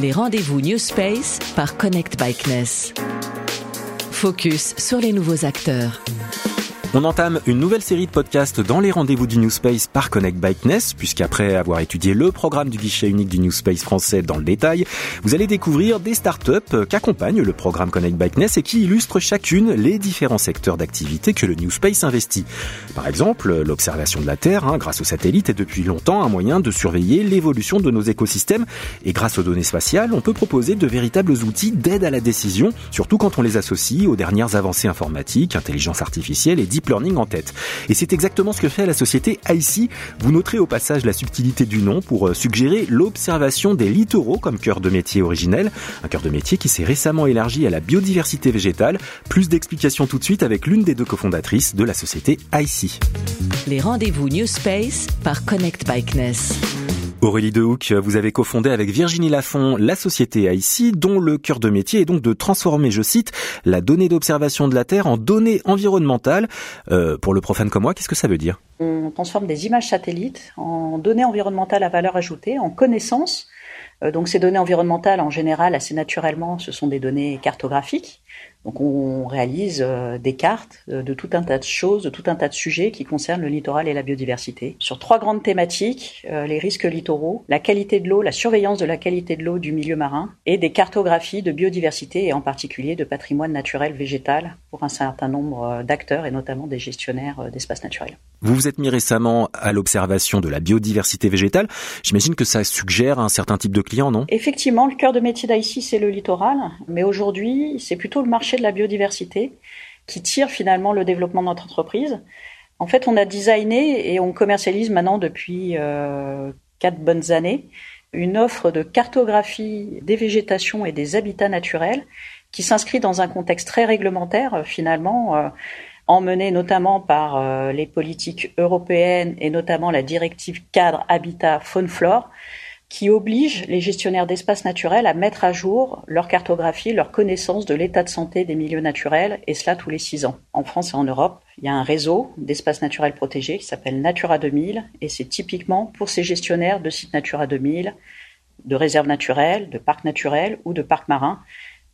Les rendez-vous New Space par Connect Bikeness. Focus sur les nouveaux acteurs. On entame une nouvelle série de podcasts dans les rendez-vous du New Space par Connect Bikeness, puisqu'après avoir étudié le programme du guichet unique du New Space français dans le détail, vous allez découvrir des startups qu'accompagne le programme Connect Bikeness et qui illustrent chacune les différents secteurs d'activité que le New Space investit. Par exemple, l'observation de la Terre, hein, grâce aux satellites, est depuis longtemps un moyen de surveiller l'évolution de nos écosystèmes et grâce aux données spatiales, on peut proposer de véritables outils d'aide à la décision, surtout quand on les associe aux dernières avancées informatiques, intelligence artificielle et learning en tête. Et c'est exactement ce que fait la société IC. Vous noterez au passage la subtilité du nom pour euh, suggérer l'observation des littoraux comme cœur de métier originel, un cœur de métier qui s'est récemment élargi à la biodiversité végétale. Plus d'explications tout de suite avec l'une des deux cofondatrices de la société IC. Les rendez-vous New Space par Connect Bikeness. Aurélie Dehouk, vous avez cofondé avec Virginie Lafont la société IC, dont le cœur de métier est donc de transformer, je cite, la donnée d'observation de la Terre en données environnementales. Euh, pour le profane comme moi, qu'est-ce que ça veut dire? On transforme des images satellites en données environnementales à valeur ajoutée, en connaissances. Euh, donc ces données environnementales, en général, assez naturellement, ce sont des données cartographiques. Donc on réalise euh, des cartes euh, de tout un tas de choses, de tout un tas de sujets qui concernent le littoral et la biodiversité. Sur trois grandes thématiques, euh, les risques littoraux, la qualité de l'eau, la surveillance de la qualité de l'eau du milieu marin et des cartographies de biodiversité et en particulier de patrimoine naturel végétal pour un certain nombre d'acteurs et notamment des gestionnaires d'espaces naturels. Vous vous êtes mis récemment à l'observation de la biodiversité végétale. J'imagine que ça suggère un certain type de client, non? Effectivement, le cœur de métier d'ICI, c'est le littoral, mais aujourd'hui, c'est plutôt le marché de la biodiversité qui tire finalement le développement de notre entreprise. En fait, on a designé et on commercialise maintenant depuis euh, quatre bonnes années une offre de cartographie des végétations et des habitats naturels qui s'inscrit dans un contexte très réglementaire finalement. Euh, emmenée notamment par euh, les politiques européennes et notamment la directive cadre habitat faune flore qui oblige les gestionnaires d'espaces naturels à mettre à jour leur cartographie, leur connaissance de l'état de santé des milieux naturels, et cela tous les six ans. En France et en Europe, il y a un réseau d'espaces naturels protégés qui s'appelle Natura 2000, et c'est typiquement pour ces gestionnaires de sites Natura 2000, de réserves naturelles, de parcs naturels ou de parcs marins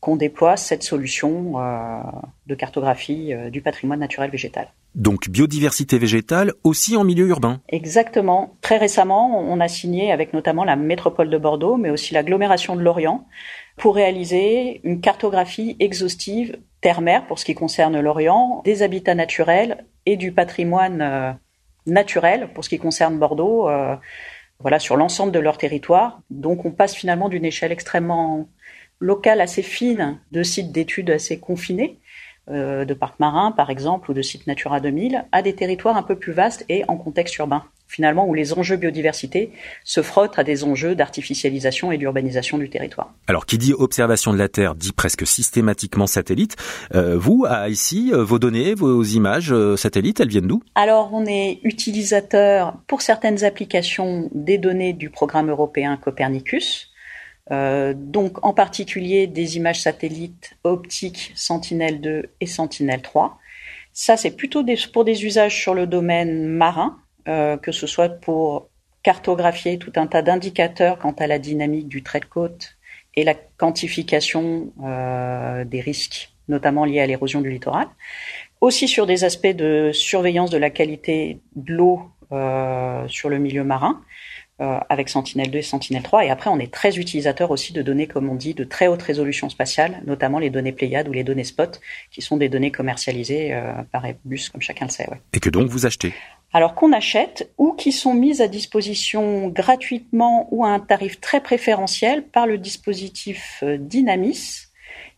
qu'on déploie cette solution euh, de cartographie euh, du patrimoine naturel végétal. Donc biodiversité végétale aussi en milieu urbain. Exactement. Très récemment, on a signé avec notamment la métropole de Bordeaux, mais aussi l'agglomération de Lorient, pour réaliser une cartographie exhaustive terre-mer pour ce qui concerne l'Orient, des habitats naturels et du patrimoine euh, naturel pour ce qui concerne Bordeaux. voilà, sur l'ensemble de leur territoire. Donc on passe finalement d'une échelle extrêmement locales assez fines de sites d'études assez confinés, euh, de parcs marins par exemple, ou de sites Natura 2000, à des territoires un peu plus vastes et en contexte urbain, finalement où les enjeux biodiversité se frottent à des enjeux d'artificialisation et d'urbanisation du territoire. Alors qui dit observation de la Terre dit presque systématiquement satellite. Euh, vous, à ici, euh, vos données, vos images satellites, elles viennent d'où? Alors on est utilisateur pour certaines applications des données du programme européen Copernicus, euh, donc en particulier des images satellites optiques Sentinelle-2 et Sentinelle-3. Ça, c'est plutôt pour des usages sur le domaine marin, euh, que ce soit pour cartographier tout un tas d'indicateurs quant à la dynamique du trait de côte et la quantification euh, des risques, notamment liés à l'érosion du littoral. Aussi sur des aspects de surveillance de la qualité de l'eau sur le milieu marin. Euh, avec Sentinel-2 et Sentinel-3. Et après, on est très utilisateur aussi de données, comme on dit, de très haute résolution spatiale, notamment les données Pléiades ou les données Spot, qui sont des données commercialisées euh, par Airbus, comme chacun le sait. Ouais. Et que donc vous achetez? Alors qu'on achète ou qui sont mises à disposition gratuitement ou à un tarif très préférentiel par le dispositif euh, Dynamis,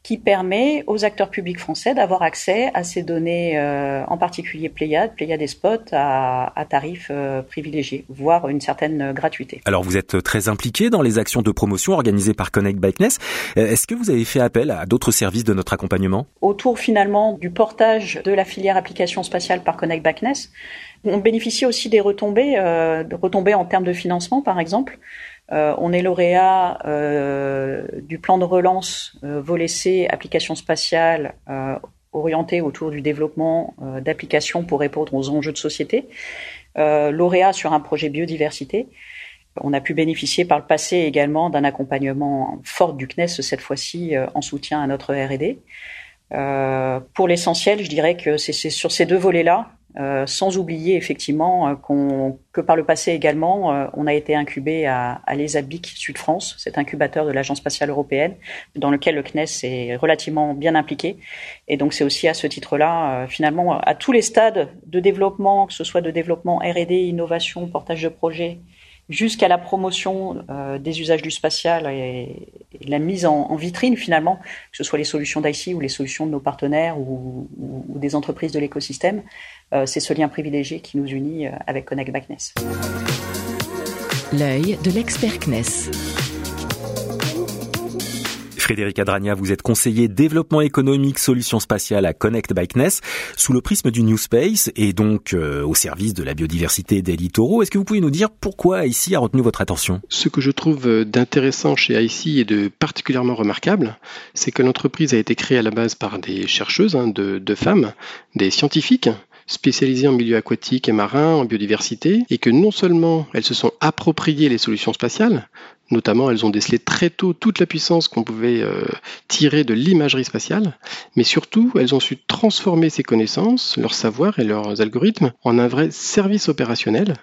qui permet aux acteurs publics français d'avoir accès à ces données, euh, en particulier Pléiade, Pléiade et Spot, à, à tarifs euh, privilégiés, voire une certaine gratuité. Alors vous êtes très impliqué dans les actions de promotion organisées par Connect Bikeness. Euh, est-ce que vous avez fait appel à d'autres services de notre accompagnement? Autour finalement du portage de la filière application spatiale par Connect Bikeness, on bénéficie aussi des retombées, de retombées en termes de financement par exemple. Euh, on est lauréat euh, du plan de relance euh, volet C, applications spatiales orientées autour du développement d'applications pour répondre aux enjeux de société. lauréat sur un projet biodiversité. On a pu bénéficier par le passé également d'un accompagnement fort du CNES, cette fois-ci en soutien à notre R&D. Euh, pour l'essentiel, je dirais que c'est sur ces deux volets-là, euh, sans oublier effectivement euh, que par le passé également, euh, on a été incubé à, à l'ESABIC Sud France, cet incubateur de l'Agence spatiale européenne, dans lequel le CNES est relativement bien impliqué. Et donc c'est aussi à ce titre-là, finalement, à tous les stades de développement, que ce soit de développement R&D, innovation, portage de projets, jusqu'à la promotion euh, des usages du spatial et, la mise en, vitrine finalement, que ce soit les solutions d'IC ou les solutions de nos partenaires ou, des entreprises de l'écosystème, euh, c'est ce lien privilégié qui nous unit euh, avec Connect Backness. L'œil de l'expert CNES. Frédéric Adragna, vous êtes conseiller développement économique solutions spatiales à Connect Bikeness sous le prisme du New Space et donc euh, au service de la biodiversité des littoraux. Est-ce que vous pouvez nous dire pourquoi ICI a retenu votre attention? Ce que je trouve euh, d'intéressant chez ICI et de particulièrement remarquable, c'est que l'entreprise a été créée à la base par des chercheuses, hein, de, de femmes, des scientifiques spécialisées en milieu aquatique et marin, en biodiversité, et que non seulement elles se sont appropriées les solutions spatiales, Notamment, elles ont décelé très tôt toute la puissance qu'on pouvait euh, tirer de l'imagerie spatiale, mais surtout, elles ont su transformer ces connaissances, leur savoir et leurs algorithmes en un vrai service opérationnel,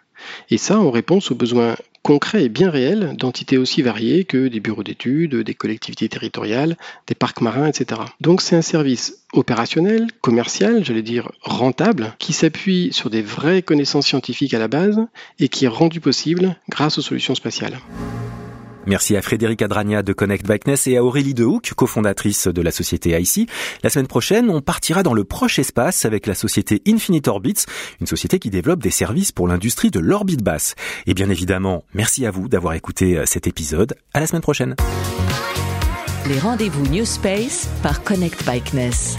et ça en réponse aux besoins concrets et bien réels d'entités aussi variées que des bureaux d'études, des collectivités territoriales, des parcs marins, etc. Donc c'est un service opérationnel, commercial, j'allais dire rentable, qui s'appuie sur des vraies connaissances scientifiques à la base et qui est rendu possible grâce aux solutions spatiales. Merci à Frédéric Adragna de Connect Bikeness et à Aurélie Dehouck, cofondatrice de la société IC. La semaine prochaine, on partira dans le proche espace avec la société Infinite Orbits, une société qui développe des services pour l'industrie de l'orbite basse. Et bien évidemment, merci à vous d'avoir écouté euh, cet épisode. À la semaine prochaine. Les rendez-vous New Space par Connect Bikeness.